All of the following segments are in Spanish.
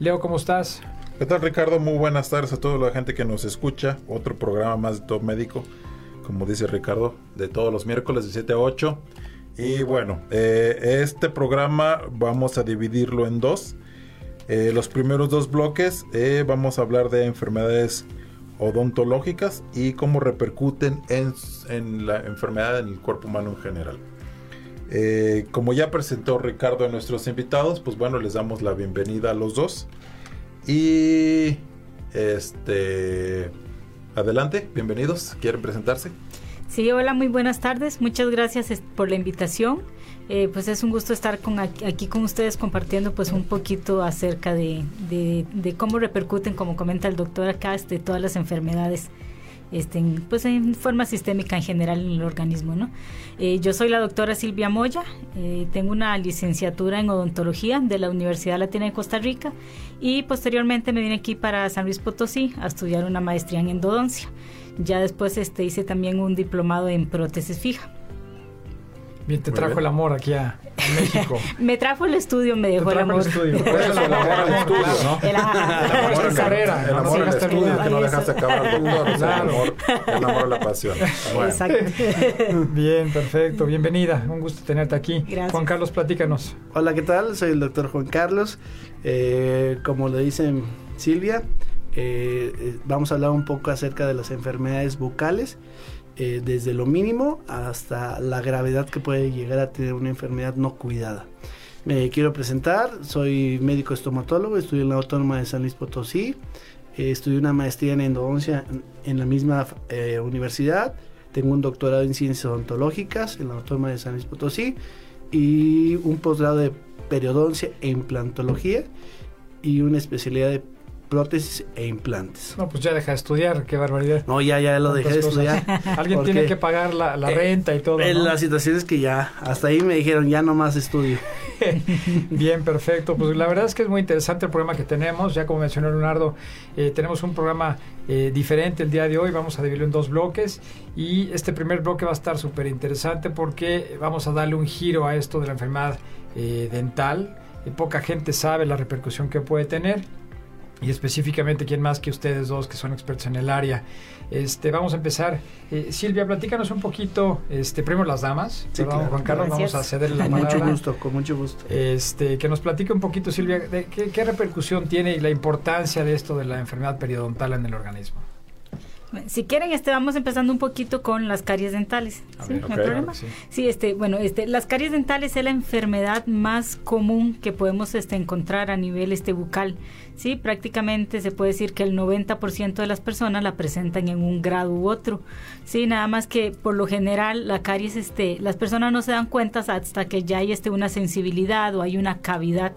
Leo, ¿cómo estás? ¿Qué tal Ricardo? Muy buenas tardes a toda la gente que nos escucha. Otro programa más de Top Médico, como dice Ricardo, de todos los miércoles de 7 a 8. Y bueno, eh, este programa vamos a dividirlo en dos. Eh, los primeros dos bloques eh, vamos a hablar de enfermedades odontológicas y cómo repercuten en, en la enfermedad en el cuerpo humano en general. Eh, como ya presentó Ricardo a nuestros invitados, pues bueno, les damos la bienvenida a los dos. Y este adelante, bienvenidos. ¿Quieren presentarse? Sí, hola, muy buenas tardes. Muchas gracias por la invitación. Eh, pues es un gusto estar con aquí, con ustedes compartiendo pues un poquito acerca de, de, cómo repercuten, como comenta el doctor acá, este, todas las enfermedades este, pues en forma sistémica en general en el organismo. ¿no? Eh, yo soy la doctora Silvia Moya, eh, tengo una licenciatura en odontología de la Universidad Latina de Costa Rica y posteriormente me vine aquí para San Luis Potosí a estudiar una maestría en endodoncia. Ya después este, hice también un diplomado en prótesis fija. Bien, te trajo el amor aquí a, México. me trajo el estudio, me dejó el amor. el estudio. Por eso el amor al estudio, ¿no? El, amor en la carrera. El amor al estudio, que no dejaste acabar al doctor. el amor, el amor a la pasión. Exacto. Bien, perfecto. Bienvenida. Un gusto tenerte aquí. Gracias. Juan Carlos, platícanos. Hola, ¿qué tal? Soy el doctor Juan Carlos. Eh, como le dicen Silvia, eh, eh, vamos a hablar un poco acerca de las enfermedades bucales. Eh, desde lo mínimo hasta la gravedad que puede llegar a tener una enfermedad no cuidada. Me quiero presentar, soy médico estomatólogo, estudio en la Autónoma de San Luis Potosí, eh, estudié una maestría en endodoncia en la misma eh, universidad, tengo un doctorado en ciencias odontológicas en la Autónoma de San Luis Potosí y un posgrado de periodoncia e implantología y una especialidad de prótesis e implantes. No, pues ya deja de estudiar, qué barbaridad. No, ya, ya lo dejé de estudiar. Alguien tiene que pagar la, la eh, renta y todo. En la situación es que ya, hasta ahí me dijeron, ya no más estudio. Bien, perfecto. Pues la verdad es que es muy interesante el programa que tenemos. Ya como mencionó Leonardo, eh, tenemos un programa eh, diferente el día de hoy. Vamos a dividirlo en dos bloques. Y este primer bloque va a estar súper interesante porque vamos a darle un giro a esto de la enfermedad dental. poca gente sabe la repercusión que puede tener y específicamente quién más que ustedes dos que son expertos en el área. Este, vamos a empezar. Eh, Silvia, platícanos un poquito, este, primero las damas, sí, Juan Carlos, vamos a cederle la palabra. Con mucho gusto, con mucho gusto. Este, que nos platique un poquito, Silvia, de qué, qué repercusión tiene y la importancia de esto de la enfermedad periodontal en el organismo. Si quieren, este, vamos empezando un poquito con las caries dentales. ¿Sí? ¿No hay problema? Sí. este, bueno, este, las caries dentales es la enfermedad más común que podemos este, encontrar a nivel este, bucal. Sí, prácticamente se puede decir que el 90% de las personas la presentan en un grado u otro. Sí, nada más que por lo general la caries, este, las personas no se dan cuenta hasta que ya hay este, una sensibilidad o hay una cavidad,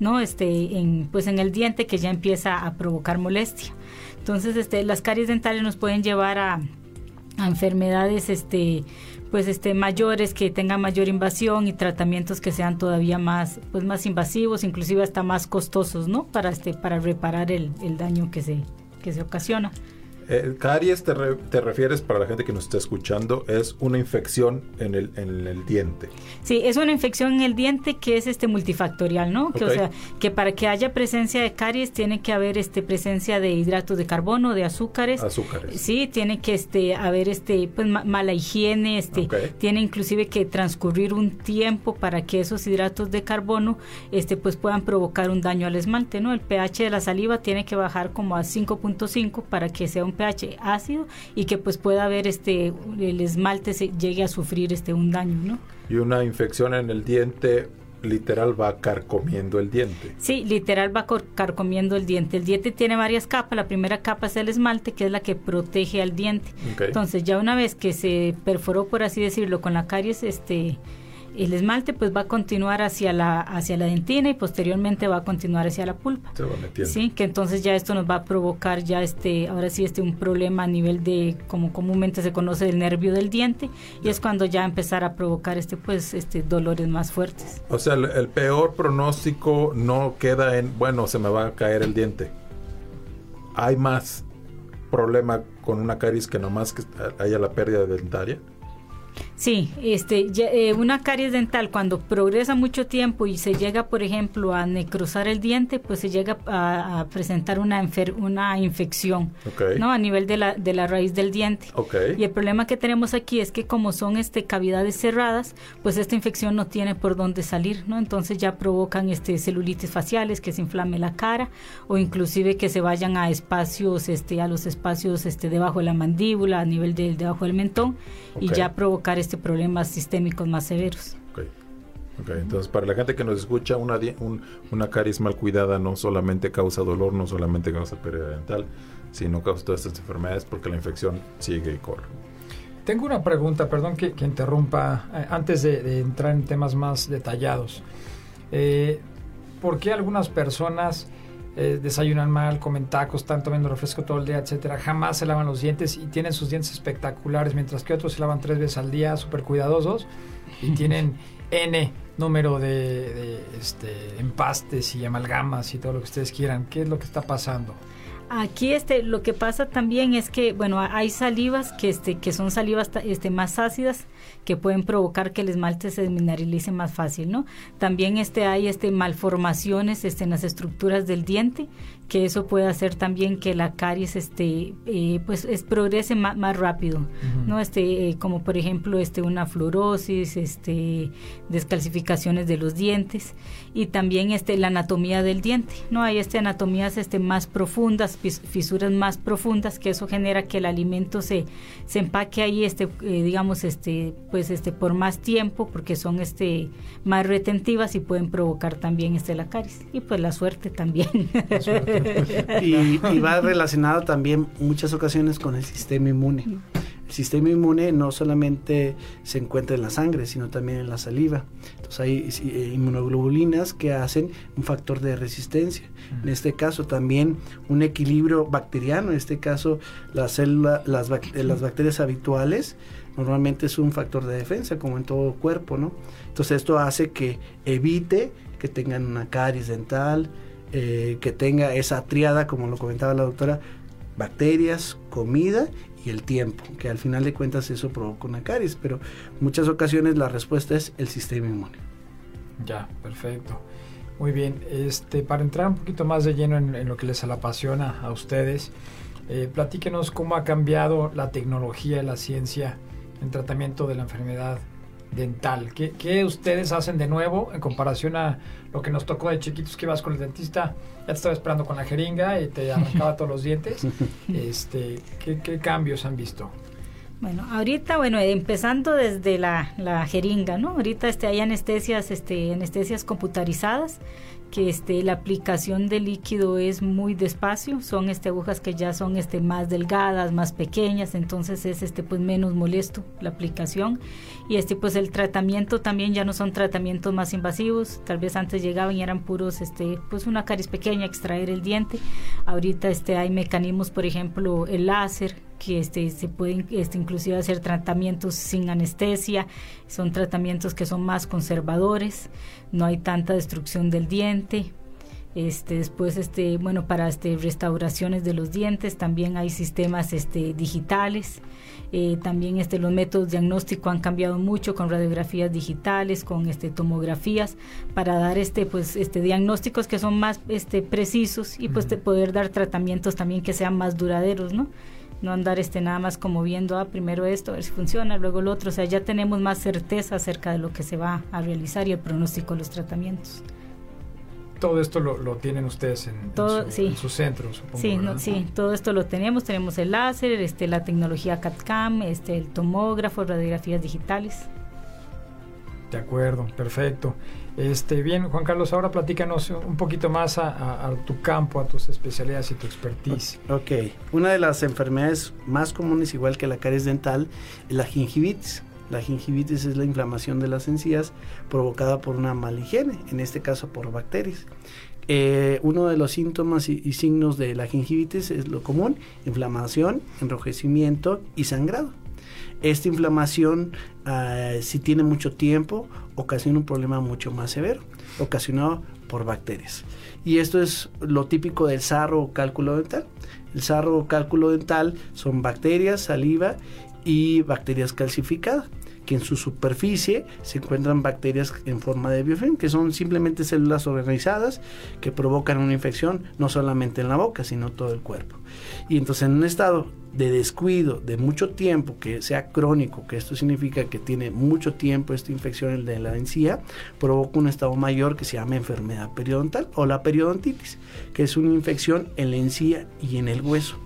¿no? Este, en, pues en el diente que ya empieza a provocar molestia. Entonces, este, las caries dentales nos pueden llevar a, enfermedades, este, pues, este, mayores que tengan mayor invasión y tratamientos que sean todavía más, pues, más invasivos, inclusive hasta más costosos, ¿no? Para este, para reparar el, el daño que se, que se ocasiona. Eh, caries te, te, refieres, para la gente que nos está escuchando, es una infección en el, en el diente. Sí, es una infección en el diente que es este multifactorial, ¿no? Que, o sea, que para que haya presencia de caries tiene que haber este presencia de hidratos de carbono, de azúcares. Azúcares. Sí, tiene que este haber este pues mala higiene, este tiene inclusive que transcurrir un tiempo para que esos hidratos de carbono este pues puedan provocar un daño al esmalte, ¿no? El pH de la saliva tiene que bajar como a 5.5 para que sea un pH ácido y que pues pueda haber este el esmalte se llegue a sufrir este un daño, ¿no? Y una infección en el diente literal va carcomiendo el diente. Sí, literal va carcomiendo el diente. El diente tiene varias capas. La primera capa es el esmalte, que es la que protege al diente. Entonces, ya una vez que se perforó, por así decirlo, con la caries, este el esmalte pues va a continuar hacia la hacia la dentina y posteriormente va a continuar hacia la pulpa. Se va metiendo. Sí, que entonces ya esto nos va a provocar ya este ahora sí este un problema a nivel de como comúnmente se conoce del nervio del diente y es cuando ya empezar a provocar este pues este dolores más fuertes. O sea, el, peor pronóstico no queda en bueno, se me va a caer el diente. Hay más problema con una caries que nomás que haya la pérdida dentaria. Sí, este, eh, una caries dental cuando progresa mucho tiempo y se llega, por ejemplo, a necrosar el diente, pues se llega a, presentar una, una infección, ¿no? A nivel de la, de la raíz del diente. Y el problema que tenemos aquí es que como son este cavidades cerradas, pues esta infección no tiene por dónde salir, ¿no? Entonces ya provocan este celulitis faciales, que se inflame la cara o inclusive que se vayan a espacios, este, a los espacios este, debajo de la mandíbula, a nivel de, debajo del mentón y ya provocar este problemas sistémicos más severos. Okay. Entonces, para la gente que nos escucha, una, una caries mal cuidada no solamente causa dolor, no solamente causa pérdida dental, sino causa todas estas enfermedades porque la infección sigue y corre. Tengo una pregunta, perdón que, interrumpa, eh, antes de, entrar en temas más detallados. Eh, ¿Por qué algunas personas eh, desayunan mal, comen tacos, están tomando refresco todo el día, etcétera, jamás se lavan los dientes y tienen sus dientes espectaculares, mientras que otros se lavan tres veces al día, súper cuidadosos y tienen N número de, este, empastes y amalgamas y todo lo que ustedes quieran. ¿Qué es lo que está pasando? Aquí este lo que pasa también es que bueno, hay salivas que este que son salivas este más ácidas que pueden provocar que el esmalte se desmineralice más fácil, ¿no? También este hay este malformaciones este en las estructuras del diente que eso puede hacer también que la caries este eh, pues es, progrese más, más rápido no este eh, como por ejemplo este una fluorosis este descalcificaciones de los dientes y también este la anatomía del diente no hay este anatomías este más profundas fisuras más profundas que eso genera que el alimento se se empaque ahí este eh, digamos este pues este por más tiempo porque son este más retentivas y pueden provocar también este la caries y pues la suerte también y, va relacionado también muchas ocasiones con el sistema inmune. El sistema inmune no solamente se encuentra en la sangre, sino también en la saliva. Entonces hay eh, inmunoglobulinas que hacen un factor de resistencia. En este caso también un equilibrio bacteriano, en este caso la célula, las, las bacterias habituales, normalmente es un factor de defensa, como en todo cuerpo, ¿no? Entonces esto hace que evite que tengan una caries dental, eh, que tenga esa triada, como lo comentaba la doctora, bacterias, comida y el tiempo, que al final de cuentas eso provoca una caries, pero muchas ocasiones la respuesta es el sistema inmune. Ya, perfecto. Muy bien, este, para entrar un poquito más de lleno en, lo que les apasiona a ustedes, eh, platíquenos cómo ha cambiado la tecnología y la ciencia en tratamiento de la enfermedad dental. ¿Qué, ¿Qué, ustedes hacen de nuevo en comparación a lo que nos tocó de chiquitos que ibas con el dentista? Ya te estaba esperando con la jeringa y te arrancaba todos los dientes. Este, ¿qué, ¿Qué cambios han visto? Bueno, ahorita, bueno, empezando desde la, la, jeringa, ¿no? Ahorita este, hay anestesias, este, anestesias computarizadas que este, la aplicación de líquido es muy despacio, son este, agujas que ya son este, más delgadas, más pequeñas, entonces es este, pues, menos molesto la aplicación. Y este, pues, el tratamiento también ya no son tratamientos más invasivos, tal vez antes llegaban y eran puros, este, pues una caries pequeña, extraer el diente. Ahorita este, hay mecanismos, por ejemplo, el láser, que este, se pueden este, inclusive hacer tratamientos sin anestesia, son tratamientos que son más conservadores, no hay tanta destrucción del diente. Este, después, este, bueno, para este, restauraciones de los dientes también hay sistemas este, digitales. Eh, también este, los métodos diagnóstico han cambiado mucho con radiografías digitales, con este, tomografías, para dar este, pues, este, diagnósticos que son más este, precisos y pues, poder dar tratamientos también que sean más duraderos, ¿no? No andar este nada más como viendo ah, primero esto a ver si funciona luego lo otro o sea ya tenemos más certeza acerca de lo que se va a realizar y el pronóstico de los tratamientos todo esto lo, tienen ustedes en, todo, su, centro, supongo. Sí, sí, todo esto lo tenemos. Tenemos el láser, este, la tecnología CAD-CAM, este, el tomógrafo, radiografías digitales. De acuerdo, perfecto. Este, bien, Juan Carlos, ahora platícanos un poquito más a, tu campo, a tus especialidades y tu expertise. Ok, una de las enfermedades más comunes, igual que la caries dental, es la gingivitis. La gingivitis es la inflamación de las encías provocada por una mala higiene, en este caso por bacterias. Eh, uno de los síntomas y, y signos de la gingivitis es lo común, inflamación, enrojecimiento y sangrado. Esta inflamación, ah, si tiene mucho tiempo, ocasiona un problema mucho más severo, ocasionado por bacterias. Y esto es lo típico del sarro o cálculo dental. El sarro o cálculo dental son bacterias, saliva y bacterias calcificadas que en su superficie se encuentran bacterias en forma de biofilm, que son simplemente células organizadas que provocan una infección no solamente en la boca, sino todo el cuerpo. Y entonces en un estado de descuido de mucho tiempo, que sea crónico, que esto significa que tiene mucho tiempo esta infección de la encía, provoca un estado mayor que se llama enfermedad periodontal o la periodontitis, que es una infección en la encía y en el hueso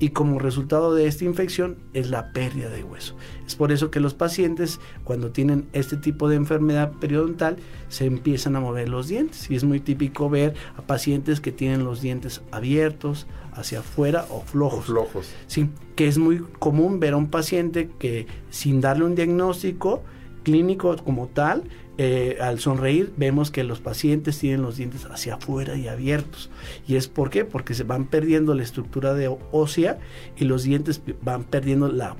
y como resultado de esta infección es la pérdida de hueso. Es por eso que los pacientes cuando tienen este tipo de enfermedad periodontal se empiezan a mover los dientes y es muy típico ver a pacientes que tienen los dientes abiertos hacia afuera o flojos. flojos. Sí, que es muy común ver a un paciente que sin darle un diagnóstico clínico como tal, eh, al sonreír vemos que los pacientes tienen los dientes hacia afuera y abiertos. ¿Y es por qué? Porque se van perdiendo la estructura de ósea y los dientes van perdiendo la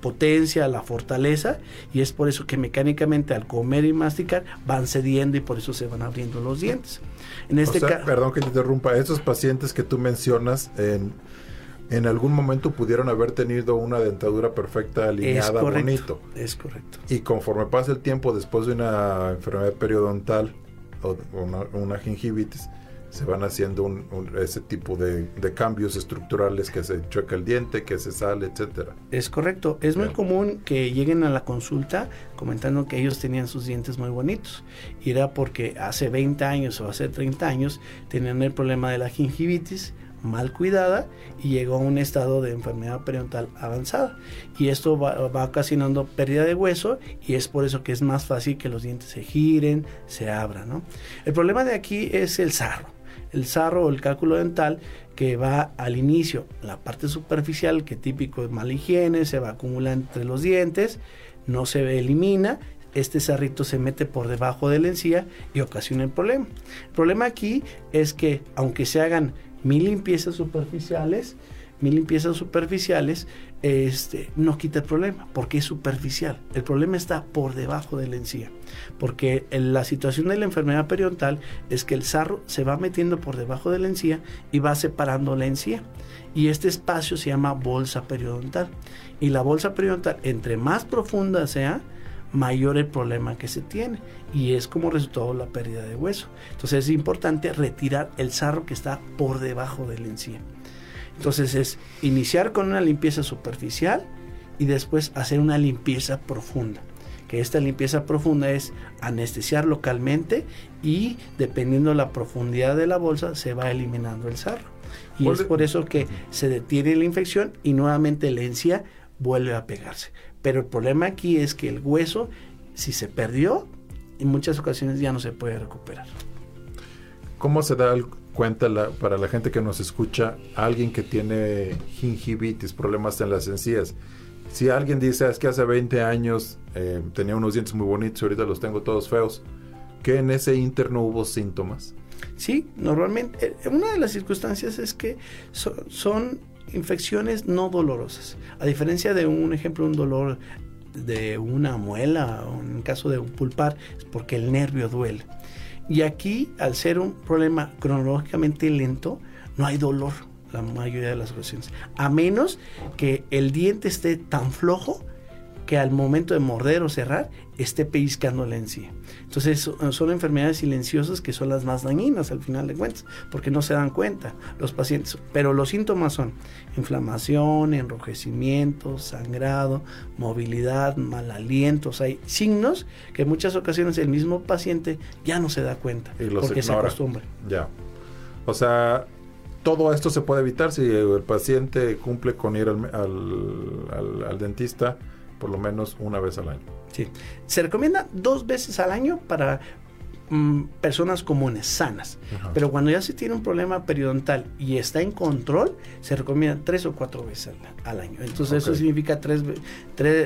potencia, la fortaleza y es por eso que mecánicamente al comer y masticar van cediendo y por eso se van abriendo los dientes. En este perdón que te interrumpa, estos pacientes que tú mencionas en en algún momento pudieron haber tenido una dentadura perfecta, alineada, bonito. Es correcto. Y conforme pasa el tiempo, después de una enfermedad periodontal o una, gingivitis, se van haciendo ese tipo de, cambios estructurales que se choca el diente, que se sale, etcétera. Es correcto. Es muy común que lleguen a la consulta comentando que ellos tenían sus dientes muy bonitos. Y era porque hace 20 años o hace 30 años tenían el problema de la gingivitis mal cuidada y llegó a un estado de enfermedad periodontal avanzada. Y esto va, ocasionando pérdida de hueso y es por eso que es más fácil que los dientes se giren, se abran. ¿no? El problema de aquí es el sarro. El sarro o el cálculo dental que va al inicio, la parte superficial que típico es mala higiene, se va acumulando entre los dientes, no se elimina este sarrito se mete por debajo de la encía y ocasiona el problema. El problema aquí es que aunque se hagan mil limpiezas superficiales, mil limpiezas superficiales, este, no quita el problema, porque es superficial. El problema está por debajo de la encía, porque la situación de la enfermedad periodontal es que el sarro se va metiendo por debajo de la encía y va separando la encía. Y este espacio se llama bolsa periodontal. Y la bolsa periodontal, entre más profunda sea, mayor el problema que se tiene y es como resultado la pérdida de hueso. Entonces es importante retirar el sarro que está por debajo del encía. Entonces es iniciar con una limpieza superficial y después hacer una limpieza profunda. Que esta limpieza profunda es anestesiar localmente y dependiendo la profundidad de la bolsa se va eliminando el sarro. Y es por eso que se detiene la infección y nuevamente la encía vuelve a pegarse. Pero el problema aquí es que el hueso, si se perdió, en muchas ocasiones ya no se puede recuperar. ¿Cómo se da cuenta para la gente que nos escucha alguien que tiene gingivitis, problemas en las encías? Si alguien dice, es que hace 20 años eh, tenía unos dientes muy bonitos y ahorita los tengo todos feos, ¿que en ese interno hubo síntomas? Sí, normalmente, eh, una de las circunstancias es que son infecciones no dolorosas. A diferencia de un ejemplo, un dolor de una muela o en caso de un pulpar, es porque el nervio duele. Y aquí, al ser un problema cronológicamente lento, no hay dolor la mayoría de las ocasiones. A menos que el diente esté tan flojo que al momento de morder o cerrar esté pellizcando la encía. Entonces son enfermedades silenciosas que son las más dañinas al final de cuentas, porque no se dan cuenta los pacientes. Pero los síntomas son inflamación, enrojecimiento, sangrado, movilidad, mal aliento. hay signos que en muchas ocasiones el mismo paciente ya no se da cuenta porque se acostumbra. Ya. O sea, todo esto se puede evitar si el paciente cumple con ir al dentista por lo menos una vez al año. Sí. Se recomienda dos veces al año para mm, personas comunes, sanas. Pero cuando ya se tiene un problema periodontal y está en control, se recomienda tres o cuatro veces al, año. Entonces eso significa tres,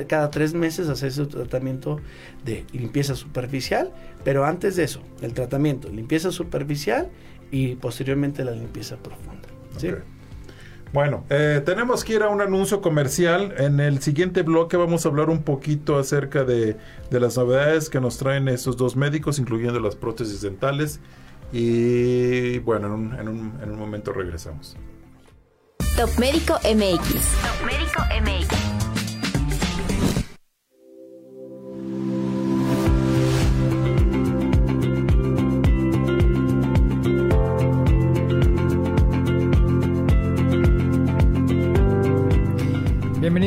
cada tres meses hacer ese tratamiento de limpieza superficial. Pero antes de eso, el tratamiento, limpieza superficial y posteriormente la limpieza profunda. ¿sí? Bueno, eh, tenemos que ir a un anuncio comercial. En el siguiente bloque vamos a hablar un poquito acerca de, las novedades que nos traen estos dos médicos, incluyendo las prótesis dentales. Y bueno, en un, en un, en un momento regresamos. Top Médico MX. Top Médico MX.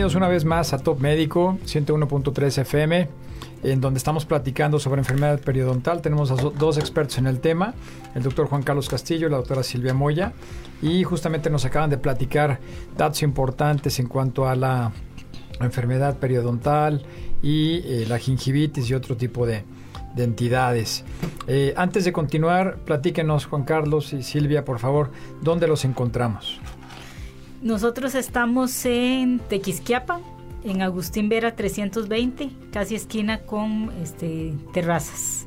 Bienvenidos una vez más a Top Médico 101.3 FM, en donde estamos platicando sobre enfermedad periodontal. Tenemos a dos expertos en el tema, el doctor Juan Carlos Castillo y la doctora Silvia Moya, y justamente nos acaban de platicar datos importantes en cuanto a la enfermedad periodontal y eh, la gingivitis y otro tipo de, entidades. Eh, antes de continuar, platíquenos Juan Carlos y Silvia, por favor, ¿dónde los encontramos? Nosotros estamos en Tequisquiapa, en Agustín Vera 320, casi esquina con este, terrazas.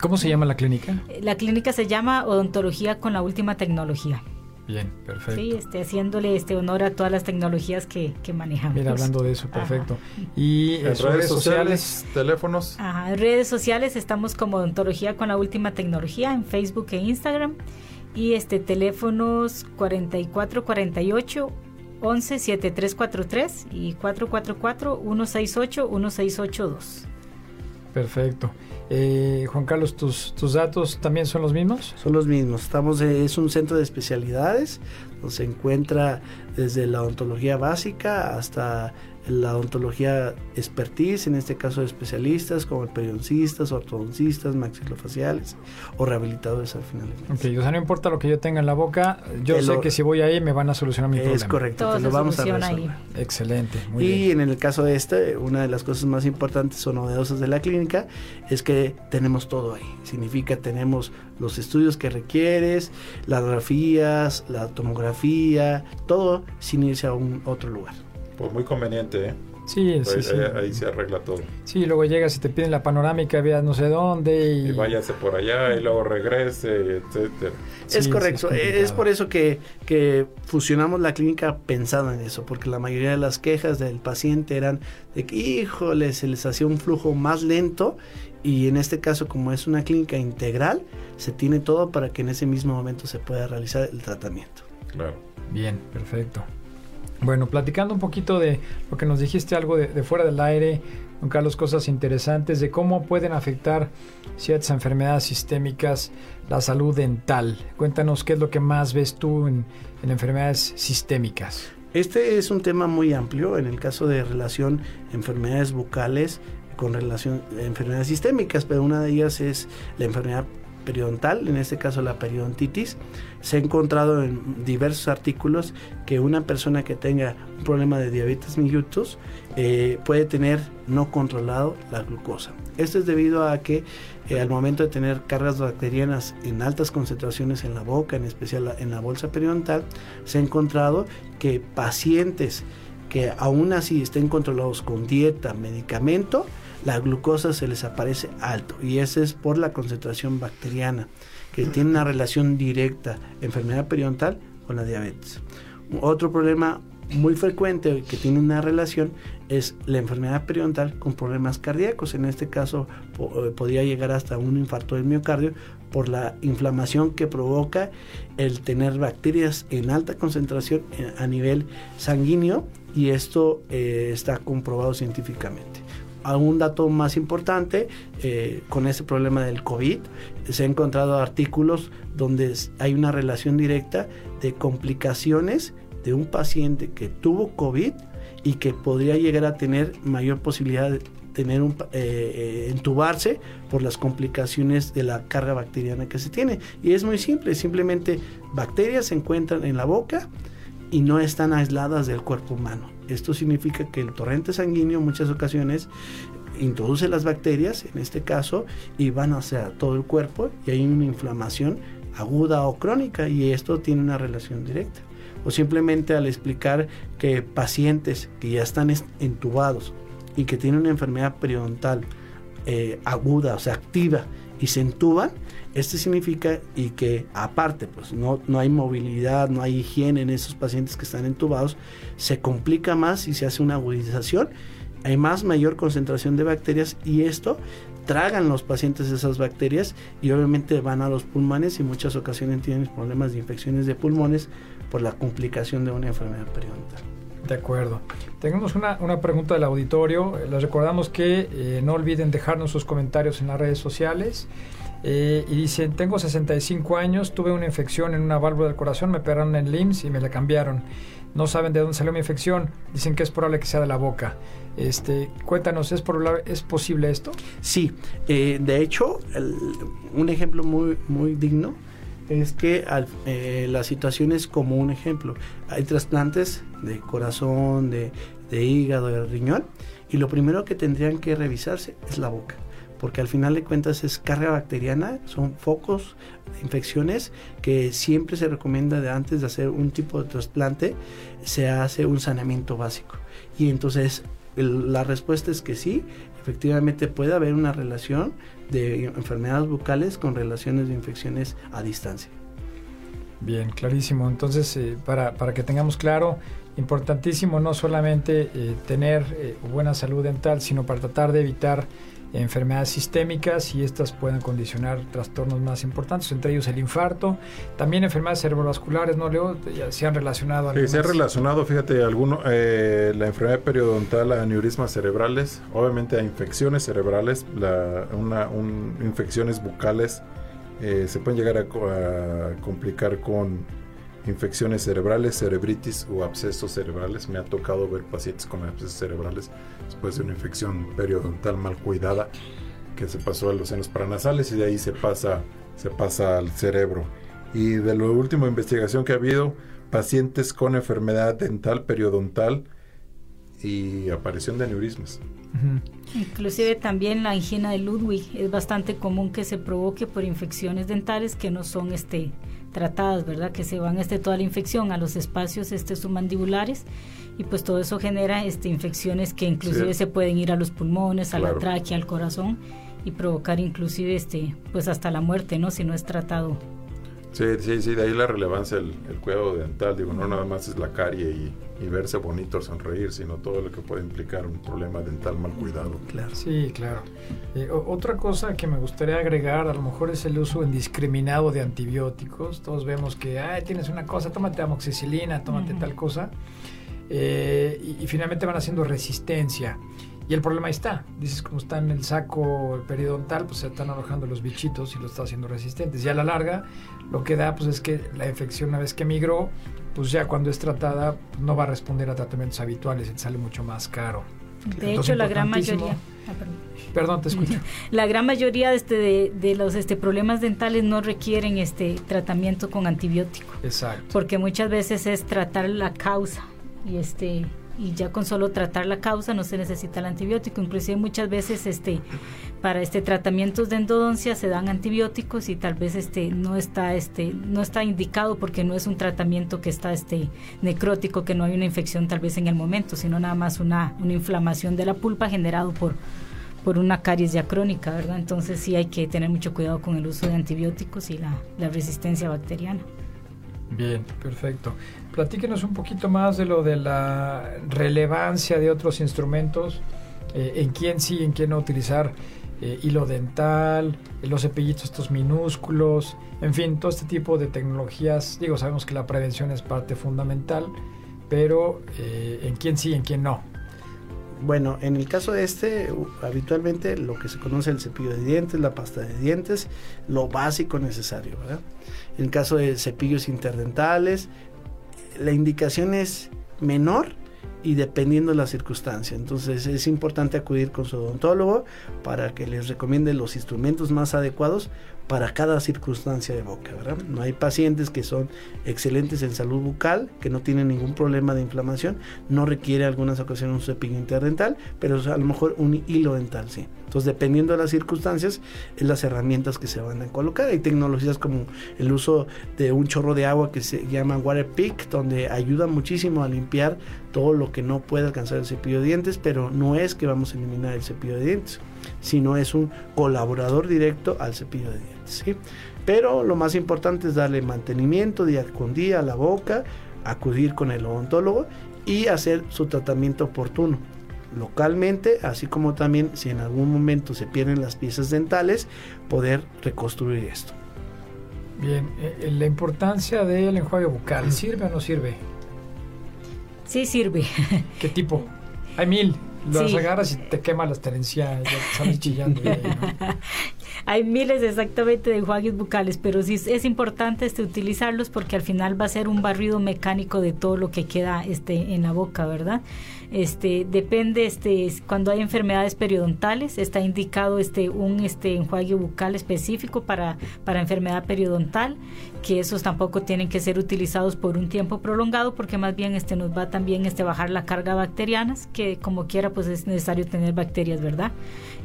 ¿Cómo se llama la clínica? La clínica se llama Odontología con la última tecnología. Bien, perfecto. Sí, este, haciéndole este honor a todas las tecnologías que, manejamos. Mira, hablando de eso, perfecto. Y en redes sociales, teléfonos. Ajá, en redes sociales estamos como Odontología con la última tecnología en Facebook e Instagram y este teléfonos 4448 11 7343 y 444 168 1682. Perfecto. Eh, Juan Carlos, ¿tus, ¿tus datos también son los mismos? Son los mismos. Estamos, es un centro de especialidades donde se encuentra desde la odontología básica hasta la odontología expertise, en este caso de especialistas como periodoncistas, ortodoncistas, maxilofaciales o rehabilitadores al final. Ok, o sea, no importa lo que yo tenga en la boca, yo sé que si voy ahí me van a solucionar mi problema. Es correcto, lo vamos a resolver. Excelente, muy y en el caso de este, una de las cosas más importantes o novedosas de la clínica es que tenemos todo ahí. Significa tenemos los estudios que requieres, las grafías, la tomografía, todo sin irse a un otro lugar. Pues muy conveniente, ¿eh? Sí, sí, ahí, sí. Ahí se arregla todo. Sí, luego llegas y te piden la panorámica, veas no sé dónde y... y váyase por allá y luego regrese, etcétera. es correcto, es, por eso que, que, fusionamos la clínica pensando en eso, porque la mayoría de las quejas del paciente eran de que, híjole, se les hacía un flujo más lento y en este caso como es una clínica integral, se tiene todo para que en ese mismo momento se pueda realizar el tratamiento. Claro. Bien, perfecto. Bueno, platicando un poquito de lo que nos dijiste algo de, fuera del aire, Juan Carlos, cosas interesantes de cómo pueden afectar ciertas enfermedades sistémicas la salud dental. Cuéntanos qué es lo que más ves tú en, enfermedades sistémicas. Este es un tema muy amplio en el caso de relación enfermedades bucales con relación enfermedades sistémicas, pero una de ellas es la enfermedad periodontal, en este caso la periodontitis. Se ha encontrado en diversos artículos que una persona que tenga un problema de diabetes mellitus eh, puede tener no controlado la glucosa. Esto es debido a que eh, al momento de tener cargas bacterianas en altas concentraciones en la boca, en especial en la bolsa periodontal, se ha encontrado que pacientes que aún así estén controlados con dieta, medicamento, la glucosa se les aparece alto y ese es por la concentración bacteriana que tiene una relación directa enfermedad periodontal con la diabetes. Otro problema muy frecuente que tiene una relación es la enfermedad periodontal con problemas cardíacos. En este caso eh, podría llegar hasta un infarto del miocardio por la inflamación que provoca el tener bacterias en alta concentración eh, a nivel sanguíneo y esto eh, está comprobado científicamente un dato más importante, eh, con ese problema del COVID, se han encontrado artículos donde hay una relación directa de complicaciones de un paciente que tuvo COVID y que podría llegar a tener mayor posibilidad de tener un, eh, eh, entubarse por las complicaciones de la carga bacteriana que se tiene. Y es muy simple, simplemente bacterias se encuentran en la boca y no están aisladas del cuerpo humano. Esto significa que el torrente sanguíneo en muchas ocasiones introduce las bacterias, en este caso, y van hacia todo el cuerpo y hay una inflamación aguda o crónica y esto tiene una relación directa. O simplemente al explicar que pacientes que ya están entubados y que tienen una enfermedad periodontal eh, aguda, o sea, activa, y se entuban, esto significa y que aparte pues no, no hay movilidad, no hay higiene en esos pacientes que están entubados, se complica más y se hace una agudización, hay más mayor concentración de bacterias y esto tragan los pacientes esas bacterias y obviamente van a los pulmones y muchas ocasiones tienen problemas de infecciones de pulmones por la complicación de una enfermedad periodontal. De acuerdo. Tenemos una, una pregunta del auditorio. Les recordamos que eh, no olviden dejarnos sus comentarios en las redes sociales Eh, y dicen, tengo 65 años, tuve una infección en una válvula del corazón, me operaron en LIMS y me la cambiaron. No saben de dónde salió mi infección, dicen que es probable que sea de la boca. Este, cuéntanos, ¿es, ¿es posible esto? Sí, eh, de hecho, un ejemplo muy, muy digno es que eh, la situación es como un ejemplo. Hay trasplantes de corazón, de, de hígado, de riñón, y lo primero que tendrían que revisarse es la boca porque al final de cuentas es carga bacteriana, son focos de infecciones que siempre se recomienda de antes de hacer un tipo de trasplante, se hace un saneamiento básico. Y entonces la respuesta es que sí, efectivamente puede haber una relación de enfermedades bucales con relaciones de infecciones a distancia. Bien, clarísimo. Entonces, eh, para, para, que tengamos claro, importantísimo no solamente eh, tener eh, buena salud dental, sino para tratar de evitar enfermedades sistémicas y estas pueden condicionar trastornos más importantes, entre ellos el infarto, también enfermedades cerebrovasculares, ¿no, Leo? Se han relacionado. Sí, se ha relacionado, fíjate, alguno, eh, la enfermedad periodontal a aneurismas cerebrales, obviamente a infecciones cerebrales, la, una, infecciones bucales eh, se pueden llegar a complicar con infecciones cerebrales, cerebritis o abscesos cerebrales. Me ha tocado ver pacientes con abscesos cerebrales después de una infección periodontal mal cuidada que se pasó a los senos paranasales y de ahí se pasa, se pasa al cerebro. Y de la última investigación que ha habido, pacientes con enfermedad dental periodontal y aparición de aneurismas. Inclusive también la angina de Ludwig es bastante común que se provoque por infecciones dentales que no son este tratadas, ¿verdad? Que se van este, toda la infección a los espacios este, submandibulares y pues todo eso genera este, infecciones que inclusive se pueden ir a los pulmones, a la tráquea, al corazón y provocar inclusive este, pues hasta la muerte, ¿no? Si no es tratado Sí, sí, sí, de ahí la relevancia del el cuidado dental. Digo, no nada más es la carie y, verse bonito, sonreír, sino todo lo que puede implicar un problema dental mal cuidado. Claro. Sí, claro. Eh, otra cosa que me gustaría agregar, a lo mejor es el uso indiscriminado de antibióticos. Todos vemos que, ay, tienes una cosa, tómate amoxicilina, tómate tal cosa. Eh, y, finalmente van haciendo resistencia. Y el problema está. Dices, como está en el saco periodontal, pues se están alojando los bichitos y lo está haciendo resistentes. Y a la larga, lo que da pues es que la infección una vez que migró, pues ya cuando es tratada no va a responder a tratamientos habituales, sale mucho más caro. De hecho, la gran mayoría... Ah, perdón. te escucho. La gran mayoría de, este, de, de, los este, problemas dentales no requieren este tratamiento con antibiótico. Exacto. Porque muchas veces es tratar la causa y este y ya con solo tratar la causa no se necesita el antibiótico. Inclusive muchas veces este para este tratamientos de endodoncia se dan antibióticos y tal vez este no está este no está indicado porque no es un tratamiento que está este necrótico, que no hay una infección tal vez en el momento, sino nada más una, una inflamación de la pulpa generado por por una caries ya crónica, ¿verdad? Entonces sí hay que tener mucho cuidado con el uso de antibióticos y la, la resistencia bacteriana. Bien, perfecto. Platíquenos un poquito más de lo de la relevancia de otros instrumentos, eh, en quién sí, en quién no utilizar eh, hilo dental, los cepillitos estos minúsculos, en fin, todo este tipo de tecnologías. Digo, sabemos que la prevención es parte fundamental, pero eh, en quién sí, en quién no. Bueno, en el caso de este, habitualmente lo que se conoce el cepillo de dientes, la pasta de dientes, lo básico necesario, ¿verdad? En el caso de cepillos interdentales, la indicación es menor y dependiendo de la circunstancia. Entonces es importante acudir con su odontólogo para que les recomiende los instrumentos más adecuados para cada circunstancia de boca, ¿verdad? No hay pacientes que son excelentes en salud bucal, que no tienen ningún problema de inflamación, no requiere algunas ocasiones un cepillo interdental, pero a lo mejor un hilo dental, sí. Entonces, dependiendo de las circunstancias, es las herramientas que se van a colocar. Hay tecnologías como el uso de un chorro de agua que se llama Water Pick, donde ayuda muchísimo a limpiar todo lo que no puede alcanzar el cepillo de dientes, pero no es que vamos a eliminar el cepillo de dientes, sino es un colaborador directo al cepillo de dientes. Pero lo más importante es darle mantenimiento día con día a la boca, acudir con el odontólogo y hacer su tratamiento oportuno localmente, así como también si en algún momento se pierden las piezas dentales, poder reconstruir esto. Bien, eh, eh, la importancia del enjuague bucal, ¿sirve o no sirve? Sí sirve. ¿Qué tipo? Hay mil. Las agarras y te quema la esterencia, ya sales chillando. hay miles exactamente de enjuagues bucales, pero sí es importante este, utilizarlos porque al final va a ser un barrido mecánico de todo lo que queda este, en la boca, ¿verdad? Este, depende, este, cuando hay enfermedades periodontales, está indicado este, un este, enjuague bucal específico para, enfermedad periodontal, que esos tampoco tienen que ser utilizados por un tiempo prolongado, porque más bien este, nos va también este, bajar la carga bacteriana, que como quiera pues es necesario tener bacterias, ¿verdad?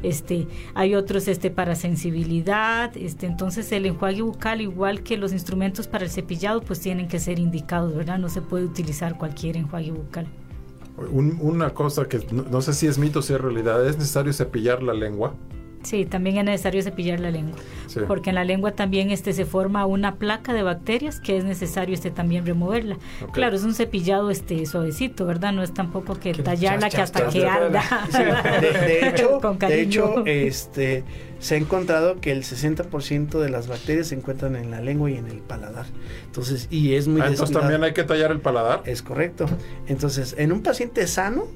Este, hay otros este, para sensibilidad, este, entonces el enjuague bucal, igual que los instrumentos para el cepillado, pues tienen que ser indicados, ¿verdad? No se puede utilizar cualquier enjuague bucal una cosa que no, sé si es mito o si es realidad, ¿es necesario cepillar la lengua? Sí, también es necesario cepillar la lengua, porque en la lengua también este se forma una placa de bacterias que es necesario este también removerla. Claro, es un cepillado este suavecito, ¿verdad? No es tampoco que, tallarla que hasta que arda. de, hecho, de hecho, este se ha encontrado que el 60% de las bacterias se encuentran en la lengua y en el paladar. Entonces, y es muy ah, Entonces también hay que tallar el paladar. Es correcto. Entonces, en un paciente sano,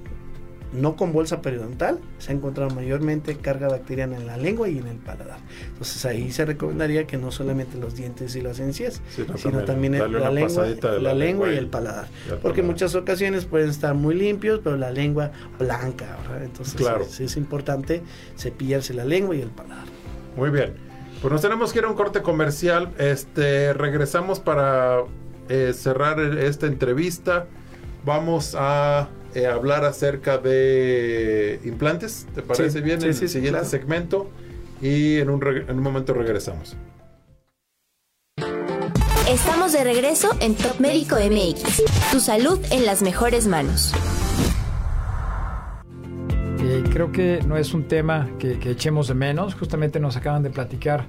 no con bolsa periodontal, se ha encontrado mayormente carga bacteriana en la lengua y en el paladar. Entonces ahí se recomendaría que no solamente los dientes y las encías, sino, también, la, lengua, la, lengua, y el paladar. Porque en muchas ocasiones pueden estar muy limpios, pero la lengua blanca, Entonces claro. es, es importante cepillarse la lengua y el paladar. Muy bien. Pues nos tenemos que ir a un corte comercial. Este regresamos para eh, cerrar esta entrevista. Vamos a eh, hablar acerca de implantes. ¿Te parece bien? en el siguiente segmento. Y en un, en un momento regresamos. Estamos de regreso en Top Médico MX. Tu salud en las mejores manos. Eh, creo que no es un tema que, echemos de menos. Justamente nos acaban de platicar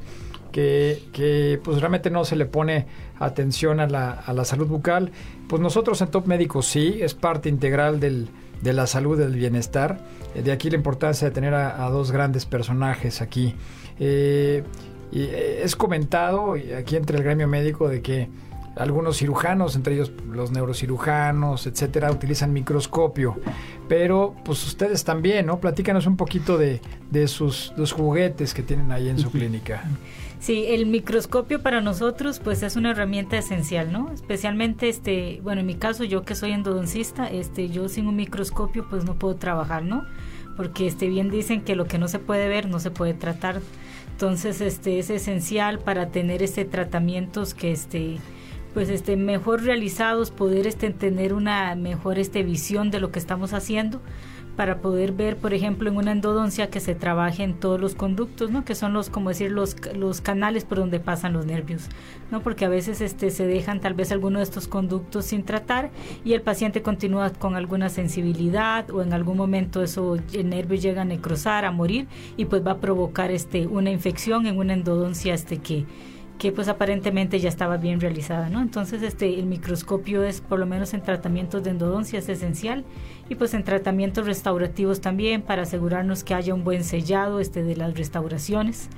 que, que, pues realmente no se le pone atención a la, a la salud bucal. Pues nosotros en Top Médico sí, es parte integral del, de la salud, del bienestar. Eh, de aquí la importancia de tener a, dos grandes personajes aquí. Eh, y es comentado aquí entre el gremio médico de que algunos cirujanos, entre ellos los neurocirujanos, etcétera, utilizan microscopio. Pero pues ustedes también, ¿no? Platícanos un poquito de, de sus los juguetes que tienen ahí en su clínica. Sí, el microscopio para nosotros pues es una herramienta esencial, ¿no? Especialmente este, bueno, en mi caso yo que soy endodoncista, este yo sin un microscopio pues no puedo trabajar, ¿no? Porque este bien dicen que lo que no se puede ver no se puede tratar. Entonces, este es esencial para tener este tratamientos que este pues este mejor realizados, poder este tener una mejor este visión de lo que estamos haciendo para poder ver, por ejemplo, en una endodoncia que se trabaje en todos los conductos, ¿no? Que son los, como decir, los, los canales por donde pasan los nervios, ¿no? Porque a veces este, se dejan tal vez alguno de estos conductos sin tratar y el paciente continúa con alguna sensibilidad o en algún momento eso, el nervio llega a necrosar, a morir y pues va a provocar este, una infección en una endodoncia este, que, que pues aparentemente ya estaba bien realizada, ¿no? Entonces este el microscopio es por lo menos en tratamientos de endodoncia es esencial y pues en tratamientos restaurativos también para asegurarnos que haya un buen sellado este de las restauraciones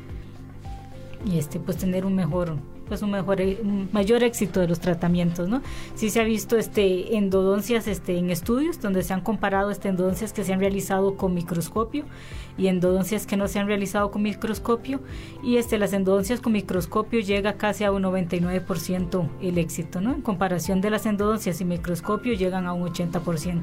y este pues tener un mejor pues un mejor un mayor éxito de los tratamientos, ¿no? Sí se ha visto este endodoncias este en estudios donde se han comparado este endodoncias que se han realizado con microscopio y endodoncias que no se han realizado con microscopio y este las endodoncias con microscopio llega casi a un 99% el éxito, ¿no? En comparación de las endodoncias y microscopio llegan a un 80%.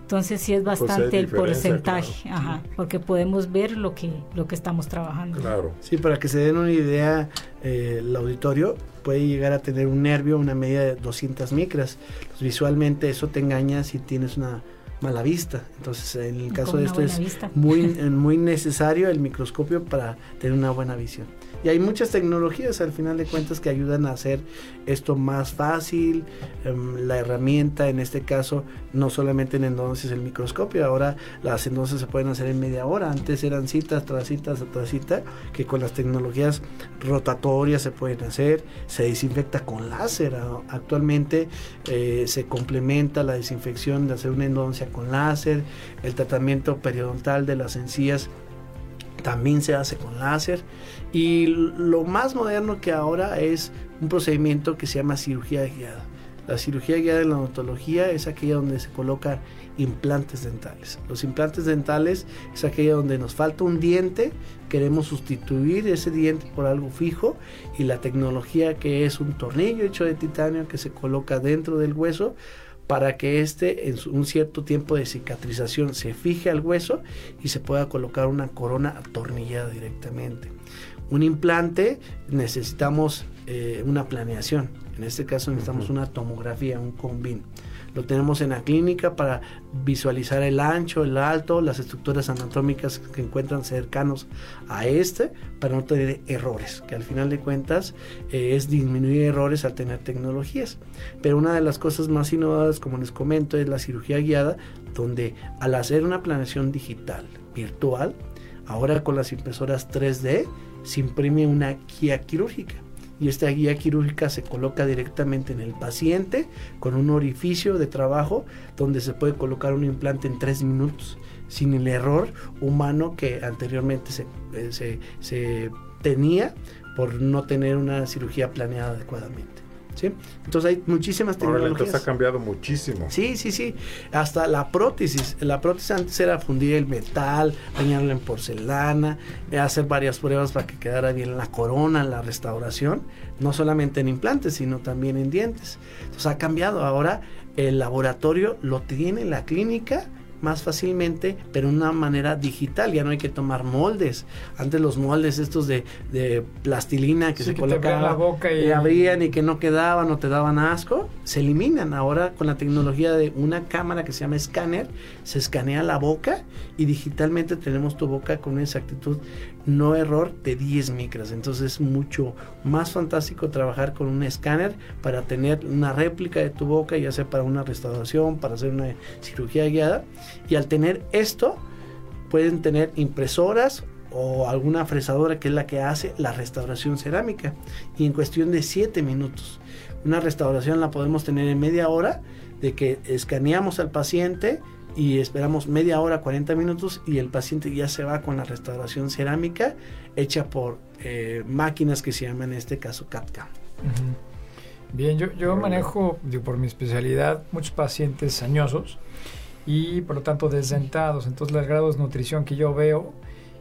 Entonces sí es pues bastante el porcentaje, ajá, porque podemos ver lo que lo que estamos trabajando. Claro. Sí, para que se den una idea eh, el auditorio puede llegar a tener un nervio una media de 200 micras. Pues, visualmente eso te engaña si tienes una mala vista. Entonces, en el caso de esto es muy, muy necesario el microscopio para tener una buena visión. Y hay muchas tecnologías al final de cuentas que ayudan a hacer esto más fácil. Em, la herramienta, en este caso, no solamente en endodoncias el microscopio, ahora las endodoncias se pueden hacer en media hora. Antes eran citas tras citas tras cita, que con las tecnologías rotatorias se pueden hacer. Se desinfecta con láser. Actualmente eh, se complementa la desinfección de hacer una endodoncia con láser. El tratamiento periodontal de las encías también se hace con láser. Y lo más moderno que ahora es un procedimiento que se llama cirugía guiada. La cirugía guiada en la odontología es aquella donde se colocan implantes dentales. Los implantes dentales es aquella donde nos falta un diente, queremos sustituir ese diente por algo fijo y la tecnología que es un tornillo hecho de titanio que se coloca dentro del hueso para que éste en un cierto tiempo de cicatrización se fije al hueso y se pueda colocar una corona atornillada directamente. Un implante necesitamos eh, una planeación, en este caso necesitamos una tomografía, un combin. Lo tenemos en la clínica para visualizar el ancho, el alto, las estructuras anatómicas que encuentran cercanos a este, para no tener errores, que al final de cuentas eh, es disminuir errores al tener tecnologías. Pero una de las cosas más innovadoras, como les comento, es la cirugía guiada, donde al hacer una planeación digital, virtual, ahora con las impresoras 3D, se imprime una guía quirúrgica y esta guía quirúrgica se coloca directamente en el paciente con un orificio de trabajo donde se puede colocar un implante en tres minutos sin el error humano que anteriormente se, eh, se tenía por no tener una cirugía planeada adecuadamente. ¿Sí? Entonces hay muchísimas tecnologías. Ahora entonces ha cambiado muchísimo. Sí, sí, sí. Hasta la prótesis. La prótesis antes era fundir el metal, bañarlo en porcelana, eh, hacer varias pruebas para que quedara bien la corona, la restauración, no solamente en implantes, sino también en dientes. Entonces ha cambiado. Ahora el laboratorio lo tiene la clínica más fácilmente, pero de una manera digital. Ya no hay que tomar moldes. Antes los moldes estos de, plastilina que se colocaban la boca y... abrían y que no quedaban o te daban asco, se eliminan. Ahora con la tecnología de una cámara que se llama escáner, se escanea la boca y digitalmente tenemos tu boca con una exactitud no error de 10 micras. Entonces es mucho más fantástico trabajar con un escáner para tener una réplica de tu boca, ya sea para una restauración, para hacer una cirugía guiada. Y al tener esto, pueden tener impresoras o alguna fresadora que es la que hace la restauración cerámica. Y en cuestión de 7 minutos. Una restauración la podemos tener en media hora de que escaneamos al paciente y esperamos media hora, 40 minutos y el paciente ya se va con la restauración cerámica hecha por eh, máquinas que se llaman en este caso CAPCA. Bien, yo, yo manejo, por mi especialidad, muchos pacientes añosos y por lo tanto desdentados. Entonces, los grados de nutrición que yo veo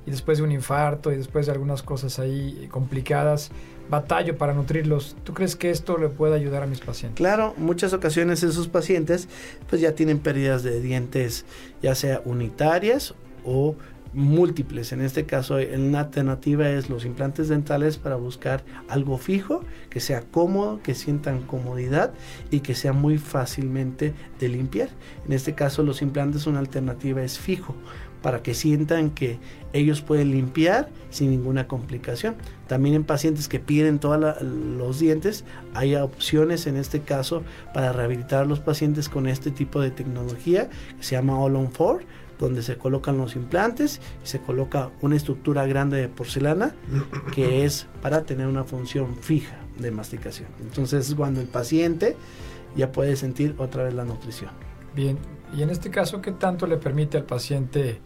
y después de un infarto y después de algunas cosas ahí complicadas, batallo para nutrirlos. ¿Tú crees que esto le puede ayudar a mis pacientes? Claro, muchas ocasiones esos pacientes pues ya tienen pérdidas de dientes ya sea unitarias o múltiples. En este caso, una alternativa es los implantes dentales para buscar algo fijo, que sea cómodo, que sientan comodidad y que sea muy fácilmente de limpiar. En este caso, los implantes, una alternativa es fijo para que sientan que ellos pueden limpiar sin ninguna complicación. También en pacientes que pierden todos los dientes, hay opciones en este caso para rehabilitar a los pacientes con este tipo de tecnología que se llama All on 4 donde se colocan los implantes y se coloca una estructura grande de porcelana que es para tener una función fija de masticación. Entonces es cuando el paciente ya puede sentir otra vez la nutrición. Bien, y en este caso, ¿qué tanto le permite al paciente